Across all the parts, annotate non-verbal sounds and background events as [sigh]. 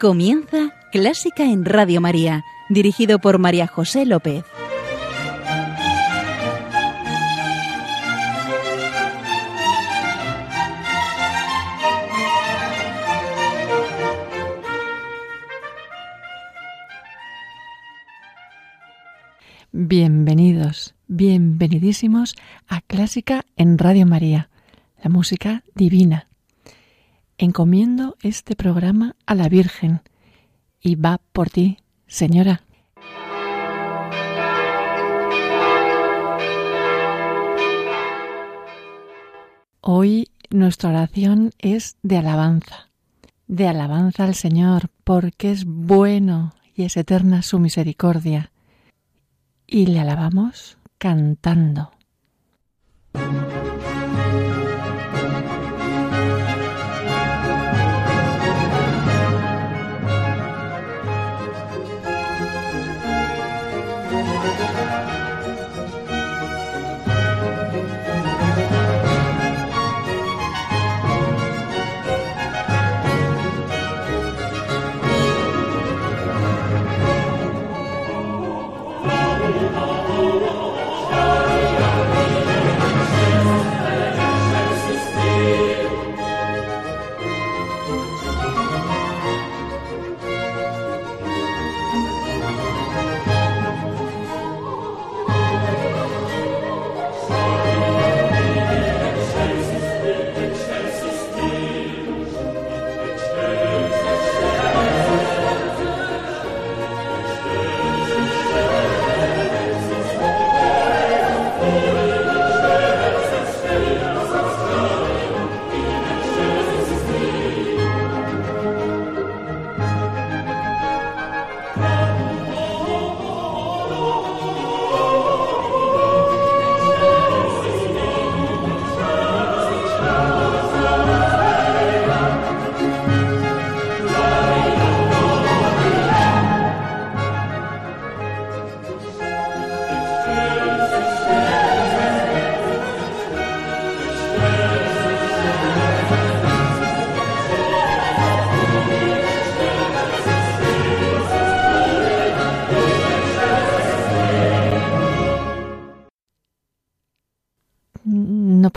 Comienza Clásica en Radio María, dirigido por María José López. Bienvenidos, bienvenidísimos a Clásica en Radio María, la música divina. Encomiendo este programa a la Virgen y va por ti, Señora. Hoy nuestra oración es de alabanza, de alabanza al Señor, porque es bueno y es eterna su misericordia. Y le alabamos cantando.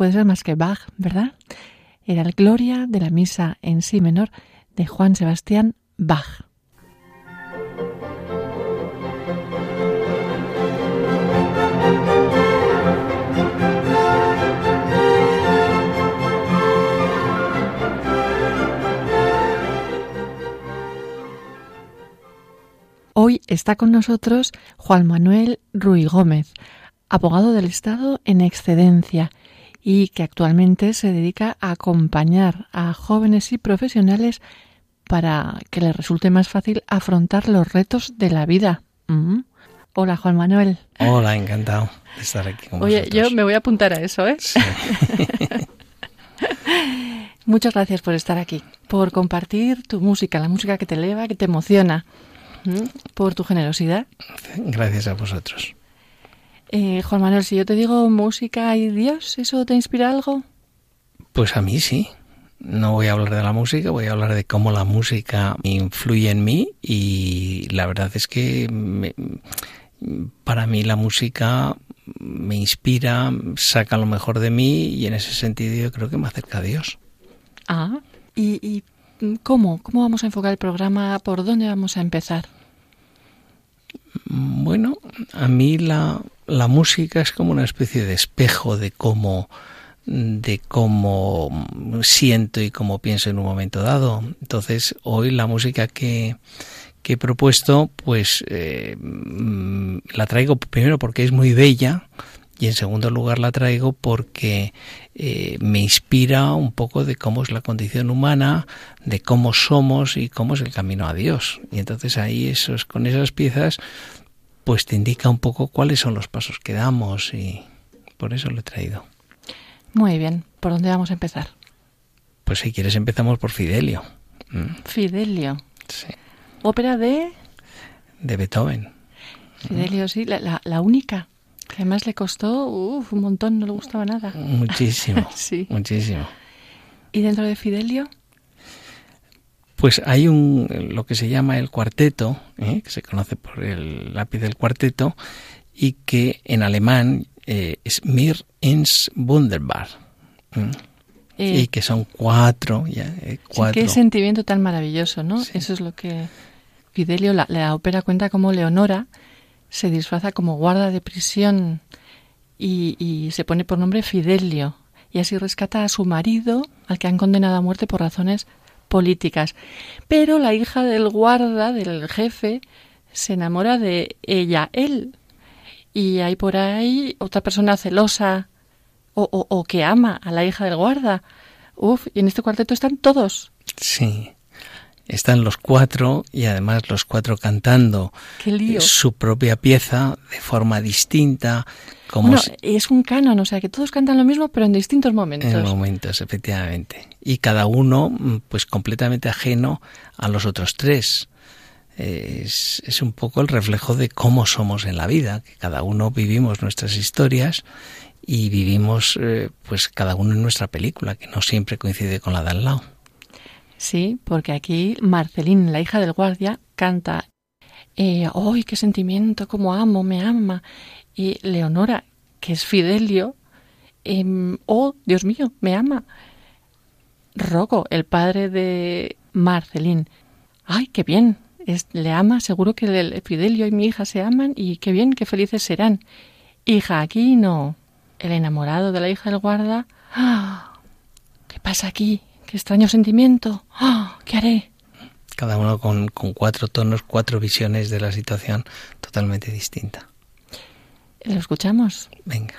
Puede ser más que Bach, ¿verdad? Era el Gloria de la misa en sí menor de Juan Sebastián Bach. Hoy está con nosotros Juan Manuel Ruy Gómez, abogado del Estado en excedencia y que actualmente se dedica a acompañar a jóvenes y profesionales para que les resulte más fácil afrontar los retos de la vida. Mm. Hola, Juan Manuel. Hola, encantado de estar aquí con Oye, vosotros. yo me voy a apuntar a eso, ¿eh? Sí. [laughs] Muchas gracias por estar aquí, por compartir tu música, la música que te eleva, que te emociona, por tu generosidad. Gracias a vosotros. Eh, Juan Manuel, si yo te digo música y Dios, ¿eso te inspira algo? Pues a mí sí. No voy a hablar de la música, voy a hablar de cómo la música influye en mí y la verdad es que me- para mí la música me inspira, saca lo mejor de mí y en ese sentido yo creo que me acerca a Dios. Ah, ¿y, y mm, cómo? ¿Cómo vamos a enfocar el programa? ¿Por dónde vamos a empezar? Bueno, a mí la, la música es como una especie de espejo de cómo de cómo siento y cómo pienso en un momento dado. Entonces, hoy la música que, que he propuesto, pues eh, mm, la traigo primero porque es muy bella y en segundo lugar la traigo porque eh, me inspira un poco de cómo es la condición humana, de cómo somos y cómo es el camino a Dios. Y entonces ahí esos, con esas piezas pues te indica un poco cuáles son los pasos que damos y por eso lo he traído. Muy bien, ¿por dónde vamos a empezar? Pues si quieres empezamos por Fidelio. ¿m? Fidelio. Sí, Ópera de de Beethoven. Fidelio, sí, la, la- la única. Además le costó uf, un montón, no le gustaba nada. Muchísimo, [laughs] Sí. muchísimo. ¿Y dentro de Fidelio? Pues hay un lo que se llama el cuarteto, ¿eh? que se conoce por el lápiz del cuarteto, y que en alemán eh, es Mir ins Wunderbar. y que son cuatro, ya, cuatro. qué sentimiento tan maravilloso, ¿no? Eso es lo que Fidelio, la, la ópera cuenta como Leonora se disfraza como guarda de prisión y, se pone por nombre Fidelio y así rescata a su marido al que han condenado a muerte por razones políticas. Pero la hija del guarda, del jefe, se enamora de ella, él. Y hay por ahí otra persona celosa o, o que ama a la hija del guarda. Uf, y en este cuarteto están todos. Sí están los cuatro y además los cuatro cantando su propia pieza de forma distinta. Como bueno, es un canon, o sea que todos cantan lo mismo pero en distintos momentos. En momentos, efectivamente. Y cada uno mm, pues completamente ajeno a los otros tres. Es, es un poco el reflejo de cómo somos en la vida, que cada uno vivimos nuestras historias y vivimos eh, pues cada uno en nuestra película, que no siempre coincide con la de al lado. Sí, porque aquí Marcelín, la hija del guardia, canta eh, ¡Ay, qué sentimiento! ¡Cómo amo! ¡Me ama! Y Leonora, que es Fidelio, em, ¡Oh, Dios mío! ¡Me ama! Rogo, el padre de Marcelín, ¡ay, qué bien! Es, le ama, seguro que el Fidelio y mi hija se aman y qué bien, qué felices serán. Hija, aquí no. El enamorado de la hija del guarda, ¡ah! ¿Qué pasa aquí? ¡Qué extraño sentimiento! ¡Ah! ¿Qué haré? Cada uno con, cuatro tonos, cuatro visiones de la situación totalmente distinta. Lo escuchamos. Venga.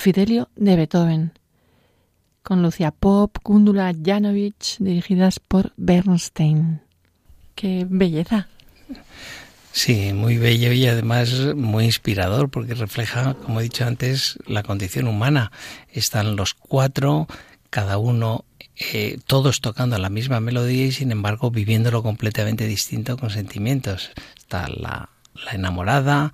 Fidelio de Beethoven, con Lucia Pop, Gundula Janovich, dirigidas por Bernstein. ¡Qué belleza! Sí, muy bello y además muy inspirador porque refleja, como he dicho antes, la condición humana. Están los cuatro, cada uno, eh, todos tocando la misma melodía y sin embargo viviéndolo completamente distinto con sentimientos. Está la, la enamorada,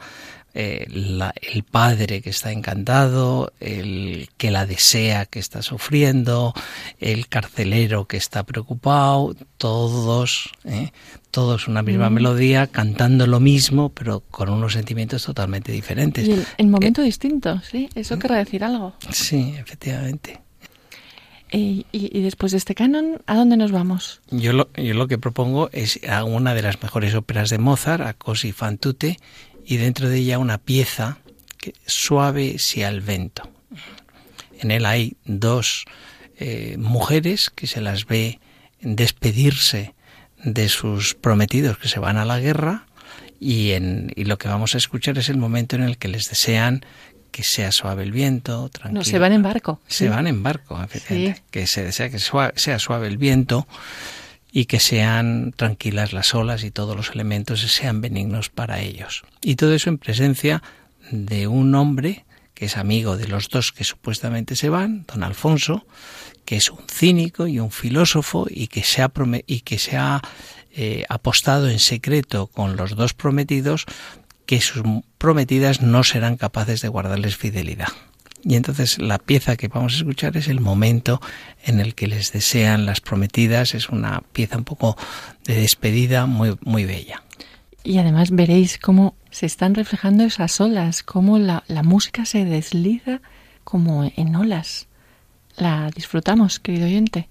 eh, el padre que está encantado, el que la desea que está sufriendo, el carcelero que está preocupado, todos, ¿eh? todos una misma mm. melodía, cantando lo mismo, pero con unos sentimientos totalmente diferentes. Y en momento eh, distinto, ¿sí? Eso querrá decir algo. Sí, efectivamente. Y, y, después de este canon, ¿a dónde nos vamos? Yo lo, yo lo que propongo es a una de las mejores óperas de Mozart, a Così fan tutte, y dentro de ella una pieza que, suave si al vento. En él hay dos eh, mujeres que se las ve despedirse de sus prometidos que se van a la guerra y, en, y lo que vamos a escuchar es el momento en el que les desean que sea suave el viento, tranquilo. No, se van en barco. Se van en barco, efectivamente. Que se desea que sea suave el viento y que sean tranquilas las olas y todos los elementos sean benignos para ellos. Y todo eso en presencia de un hombre que es amigo de los dos que supuestamente se van, don Alfonso, que es un cínico y un filósofo y que se ha, y que se ha eh, apostado en secreto con los dos prometidos que sus prometidas no serán capaces de guardarles fidelidad. Y entonces la pieza que vamos a escuchar es el momento en el que les desean las prometidas. Es una pieza un poco de despedida muy, muy bella. Y además veréis cómo se están reflejando esas olas, cómo la, la música se desliza como en olas. La disfrutamos, querido oyente.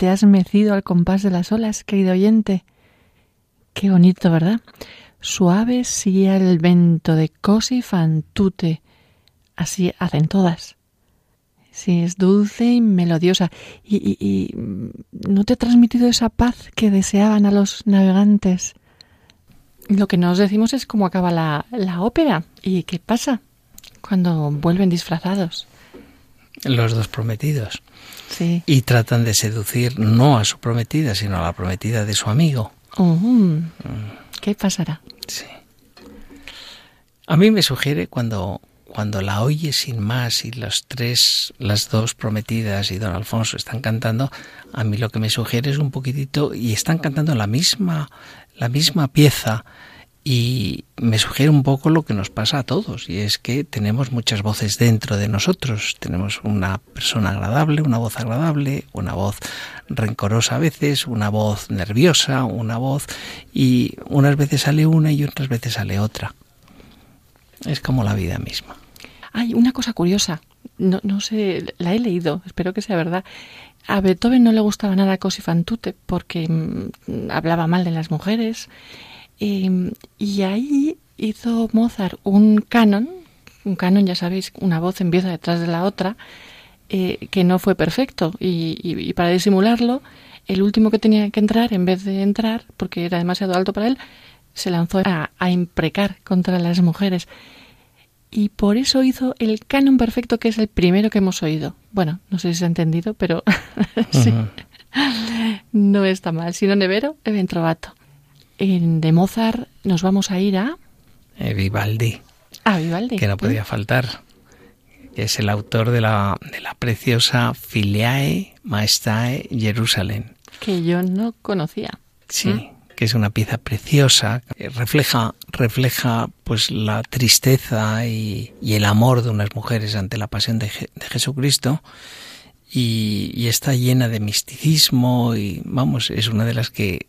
Te has mecido al compás de las olas, querido oyente. Qué bonito, ¿verdad? Suave sigue el vento de cosi fan tute. Así hacen todas. Sí, es dulce y melodiosa. Y, y, no te ha transmitido esa paz que deseaban a los navegantes. Lo que nos decimos es cómo acaba la, la ópera y qué pasa cuando vuelven disfrazados. Los dos prometidos. Sí. Y tratan de seducir no a su prometida, sino a la prometida de su amigo. Mm. ¿Qué pasará? Sí. A mí me sugiere cuando, cuando la oye sin más y los tres, las dos prometidas y don Alfonso están cantando, a mí lo que me sugiere es un poquitito y están cantando la misma, la misma pieza y me sugiere un poco lo que nos pasa a todos, y es que tenemos muchas voces dentro de nosotros. Tenemos una persona agradable, una voz agradable, una voz rencorosa a veces, una voz nerviosa, una voz, y unas veces sale una y otras veces sale otra. Es como la vida misma. Hay una cosa curiosa, no, no sé, la he leído, espero que sea verdad. A Beethoven no le gustaba nada Così fan porque mm, hablaba mal de las mujeres Em, y ahí hizo Mozart un canon, un canon, ya sabéis, una voz empieza detrás de la otra, eh, que no fue perfecto. Y, para disimularlo, el último que tenía que entrar, en vez de entrar, porque era demasiado alto para él, se lanzó a, a imprecar contra las mujeres. Y por eso hizo el canon perfecto, que es el primero que hemos oído. Bueno, no sé si se ha entendido, pero [laughs] sí. No está mal. Si no nevero, he trovato de Mozart nos vamos a ir a... Eh, Vivaldi. A Vivaldi. Que no podía faltar. Que es el autor de la, de la preciosa Filiae Maestae Jerusalén. Que yo no conocía. Sí. ¿Mm? que es una pieza preciosa, refleja, refleja pues la tristeza y, el amor de unas mujeres ante la pasión de, de Jesucristo y, y, está llena de misticismo y vamos, es una de las que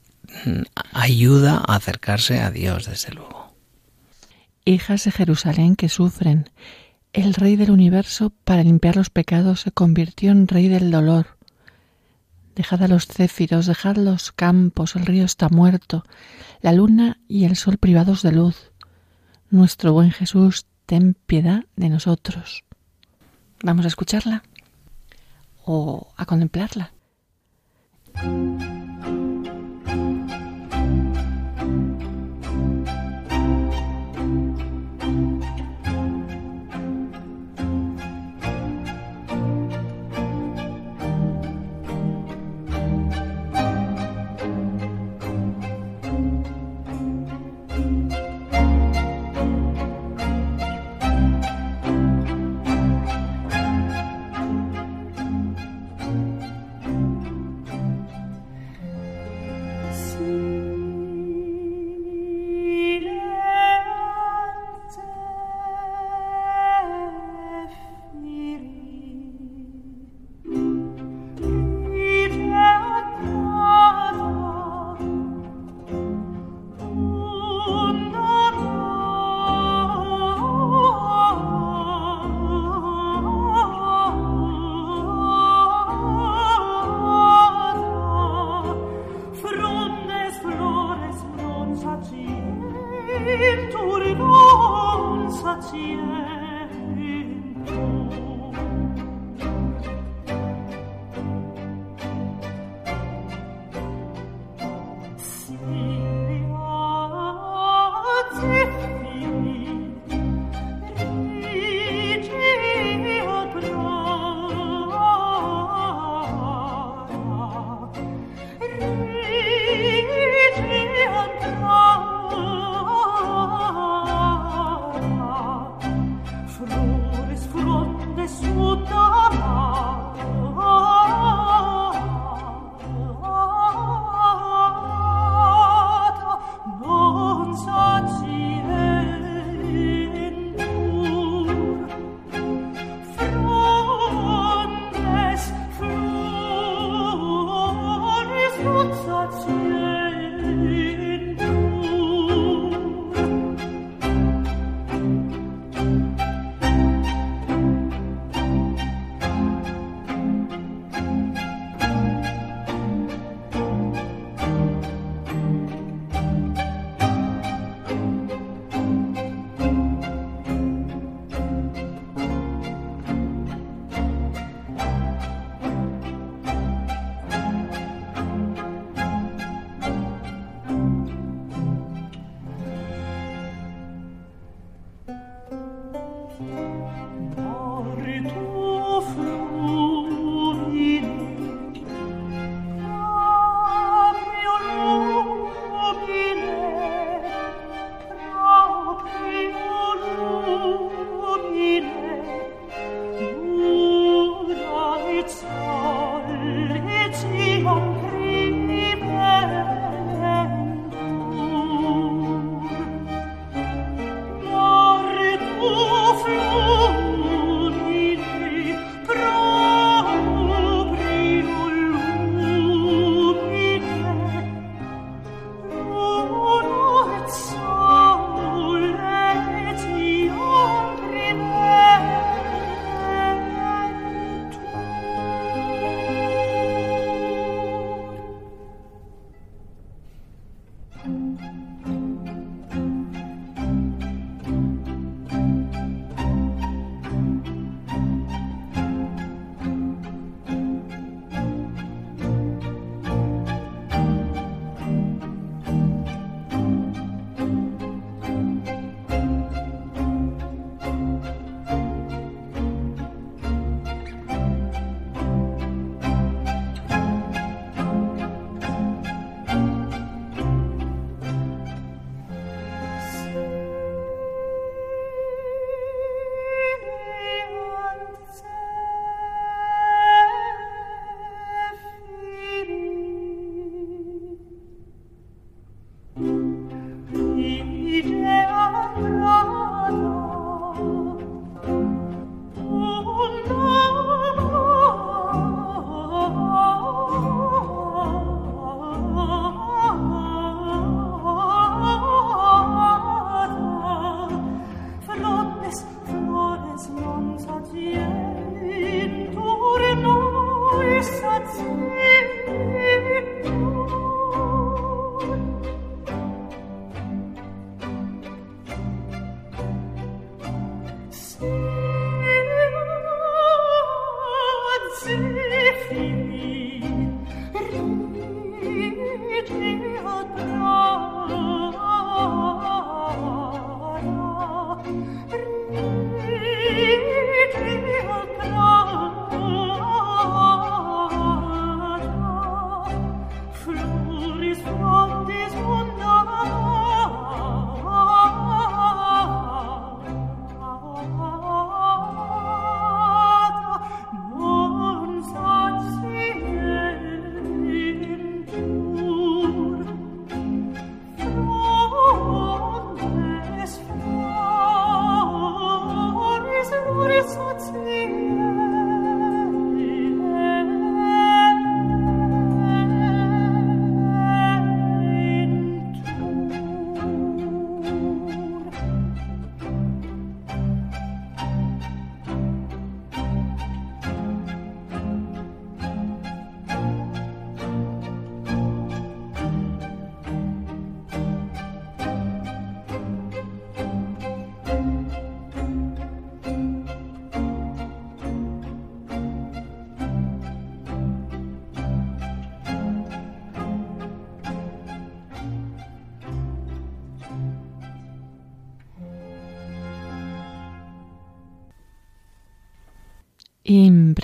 ayuda a acercarse a Dios, desde luego. Hijas de Jerusalén que sufren, el Rey del universo para limpiar los pecados se convirtió en Rey del dolor. Dejad a los céfiros, dejad los campos, el río está muerto, la luna y el sol privados de luz. Nuestro buen Jesús, ten piedad de nosotros. ¿Vamos a escucharla? ¿O a contemplarla?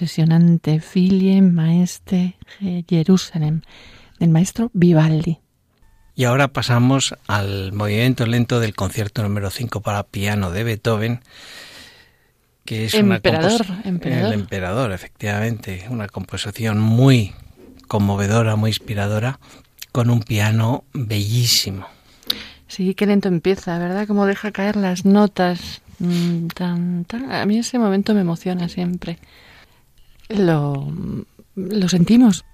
Impresionante Filie Maestre Jerusalem del maestro Vivaldi. Y ahora pasamos al movimiento lento del concierto número 5 para piano de Beethoven, que es emperador, una emperador. El emperador, efectivamente, una composición muy conmovedora, muy inspiradora, con un piano bellísimo. Sí, qué lento empieza, ¿verdad? Como deja caer las notas. Mm, tan, tan. A mí ese momento me emociona siempre. Lo, lo sentimos.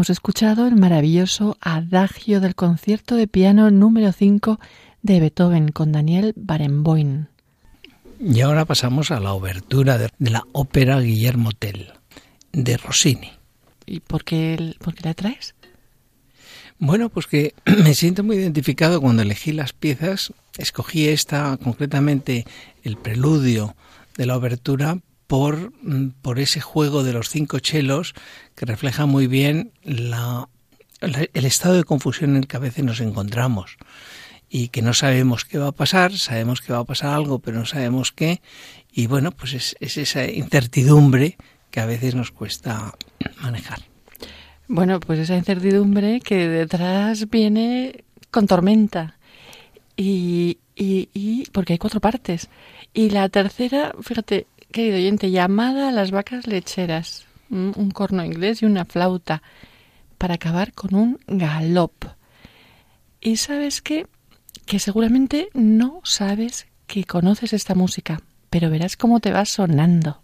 Hemos escuchado el maravilloso adagio del concierto de piano número 5 de Beethoven con Daniel Barenboim. Y ahora pasamos a la obertura de, la ópera Guillermo Tell de Rossini. ¿Y por qué, por qué la traes? Bueno, pues que [clears throat] me siento muy identificado cuando elegí las piezas. Escogí esta, concretamente el preludio de la obertura, por, mm, por ese juego de los cinco chelos que refleja muy bien la, el estado de confusión en el que a veces nos encontramos y que no sabemos qué va a pasar, sabemos que va a pasar algo, pero no sabemos qué, y bueno, pues es, es esa incertidumbre que a veces nos cuesta manejar. Bueno, pues esa incertidumbre que detrás viene con tormenta. Y, y, y, porque hay cuatro partes. Y la tercera, fíjate, querido oyente, llamada a las vacas lecheras, un corno inglés y una flauta, para acabar con un galop. Y sabes qué? Que seguramente no sabes que conoces esta música, pero verás cómo te va sonando.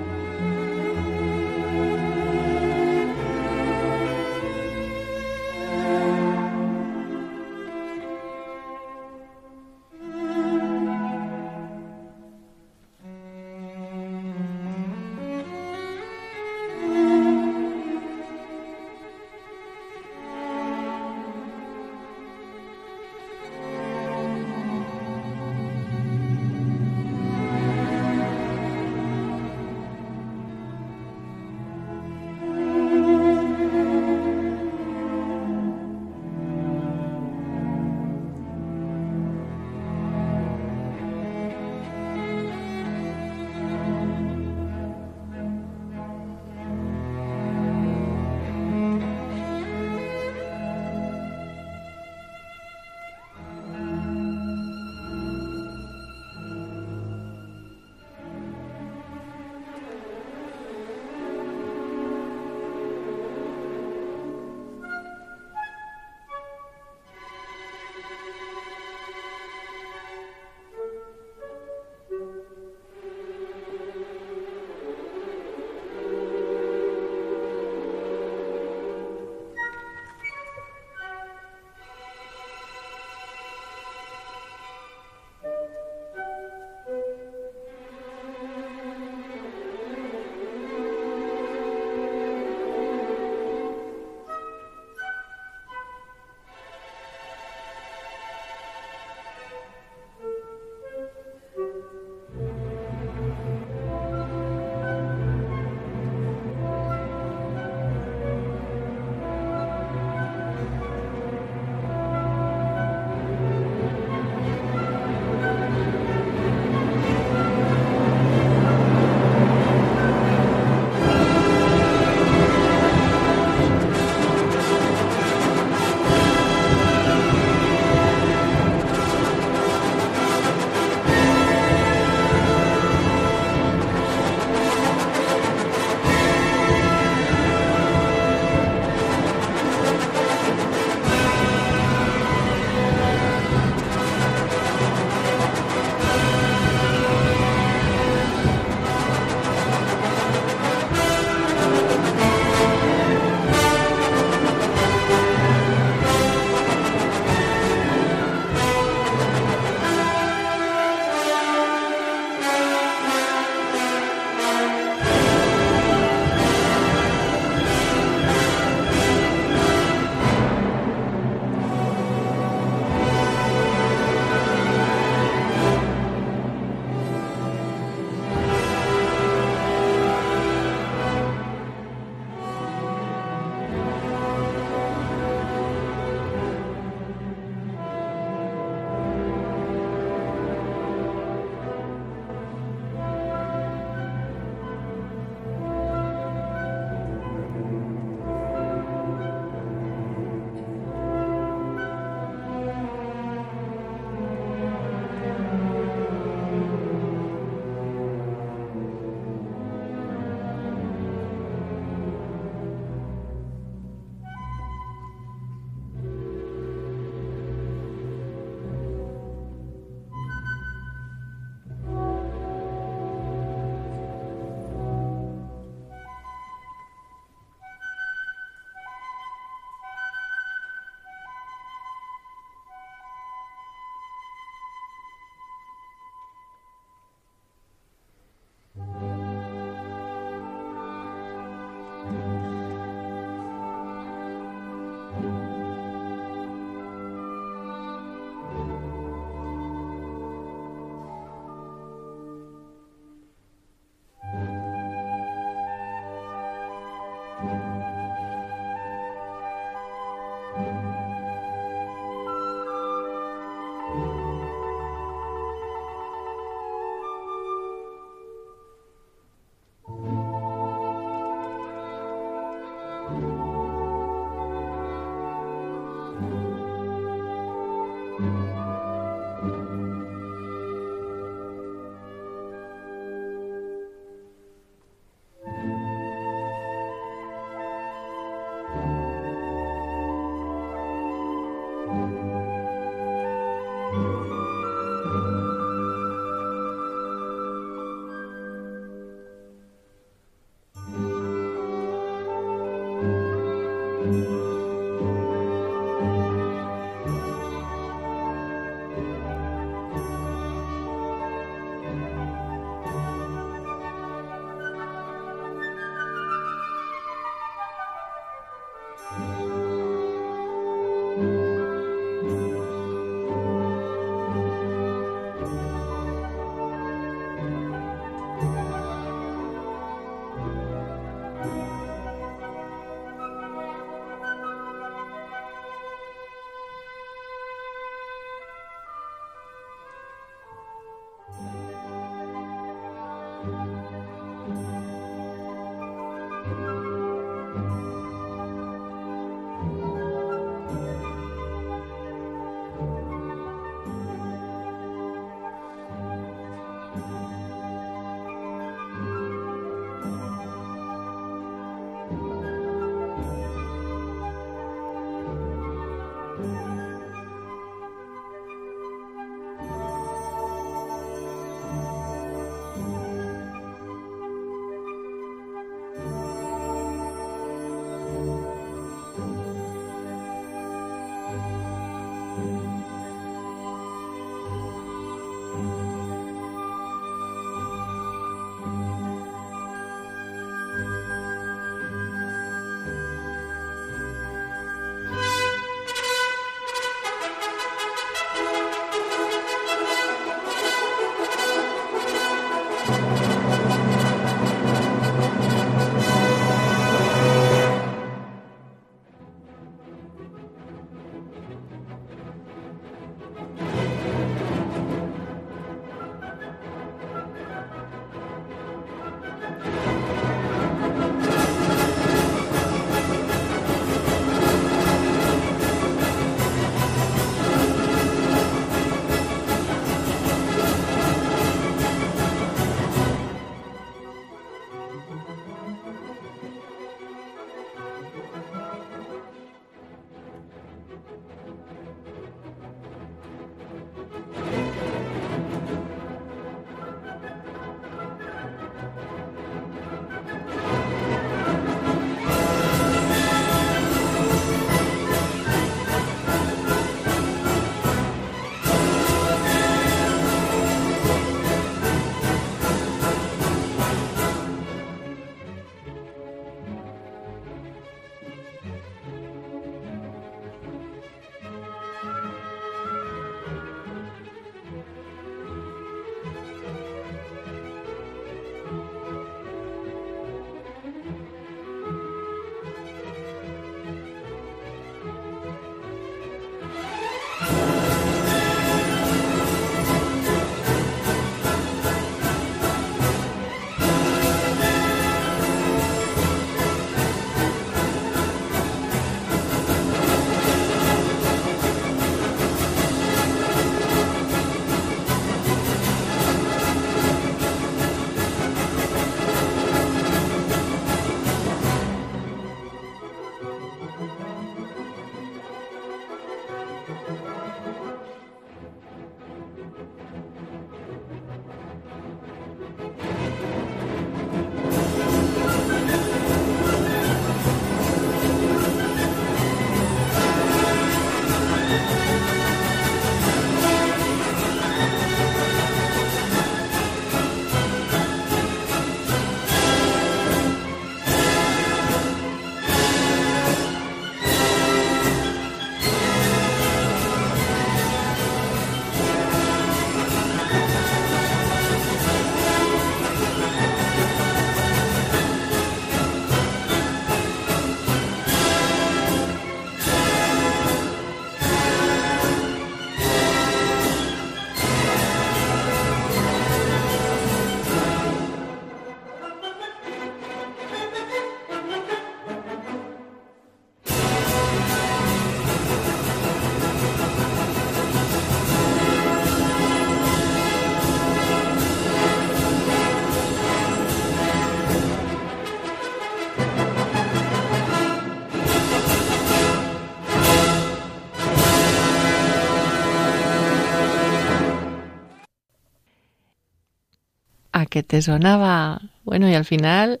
Que te sonaba. Bueno, y al final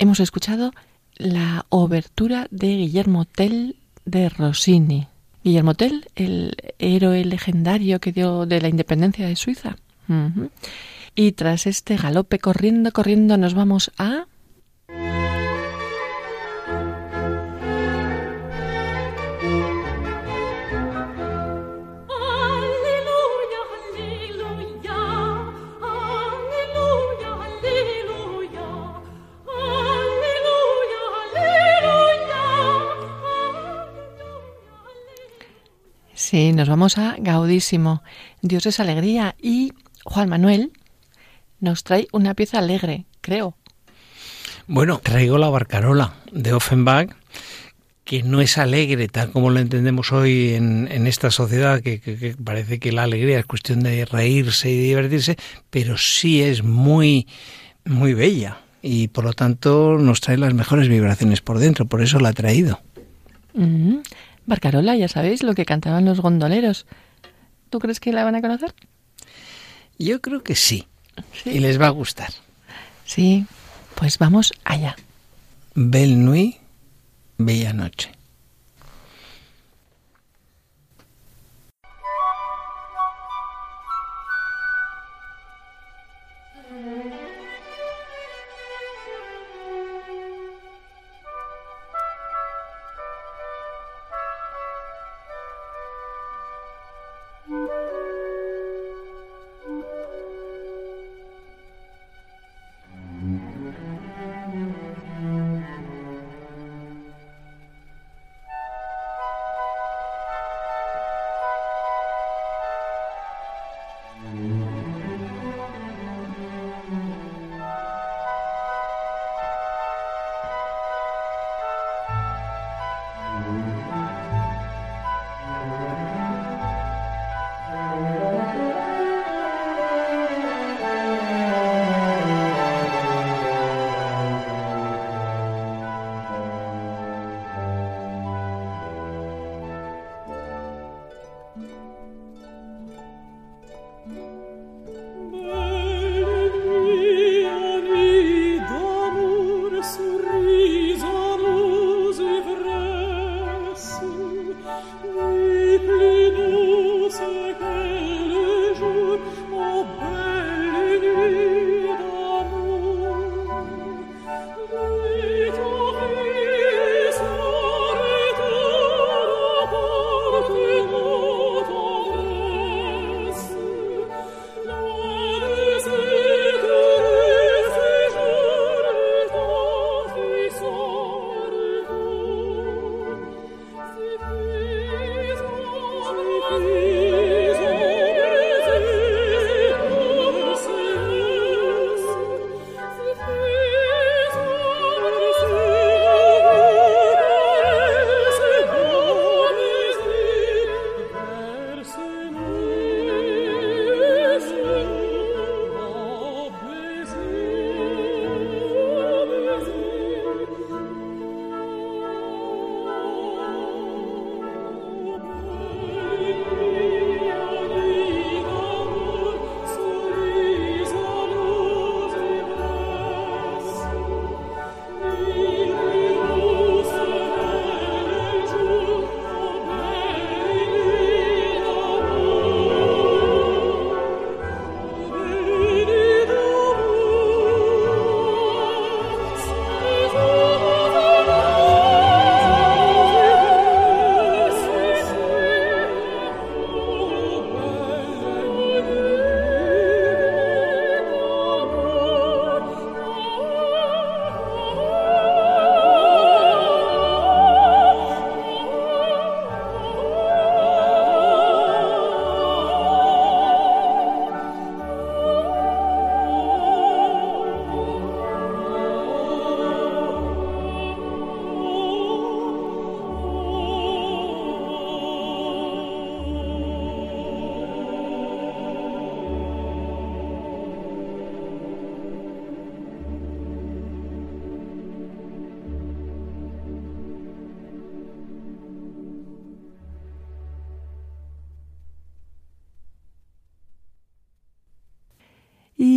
hemos escuchado la obertura de Guillermo Tell de Rossini. Guillermo Tell, el héroe legendario que dio de la independencia de Suiza. Y tras este galope corriendo, corriendo, nos vamos a Sí, nos vamos a Gaudísimo. Dios es alegría. Y Juan Manuel nos trae una pieza alegre, creo. Bueno, traigo la Barcarola de Offenbach, que no es alegre tal como lo entendemos hoy en, esta sociedad, que, parece que la alegría es cuestión de reírse y divertirse, pero sí es muy, muy bella y por lo tanto nos trae las mejores vibraciones por dentro, por eso la ha traído. Mm. Barcarola, ya sabéis, lo que cantaban los gondoleros. ¿Tú crees que la van a conocer? Yo creo que sí. Y les va a gustar. Sí, pues vamos allá. Belle Nuit, Bella Noche.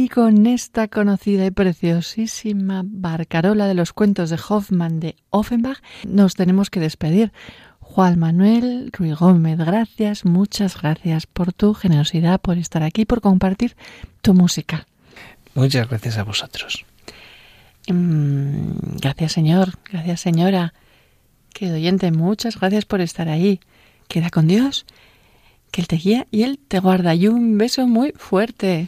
Y con esta conocida y preciosísima barcarola de los cuentos de Hoffmann de Offenbach nos tenemos que despedir. Juan Manuel Ruiz Gómez, gracias, muchas gracias por tu generosidad, por estar aquí, por compartir tu música. Muchas gracias a vosotros. Mm, gracias, señor, gracias, señora. Querido oyente, muchas gracias por estar ahí. Queda con Dios, que Él te guía y Él te guarda. Y un beso muy fuerte.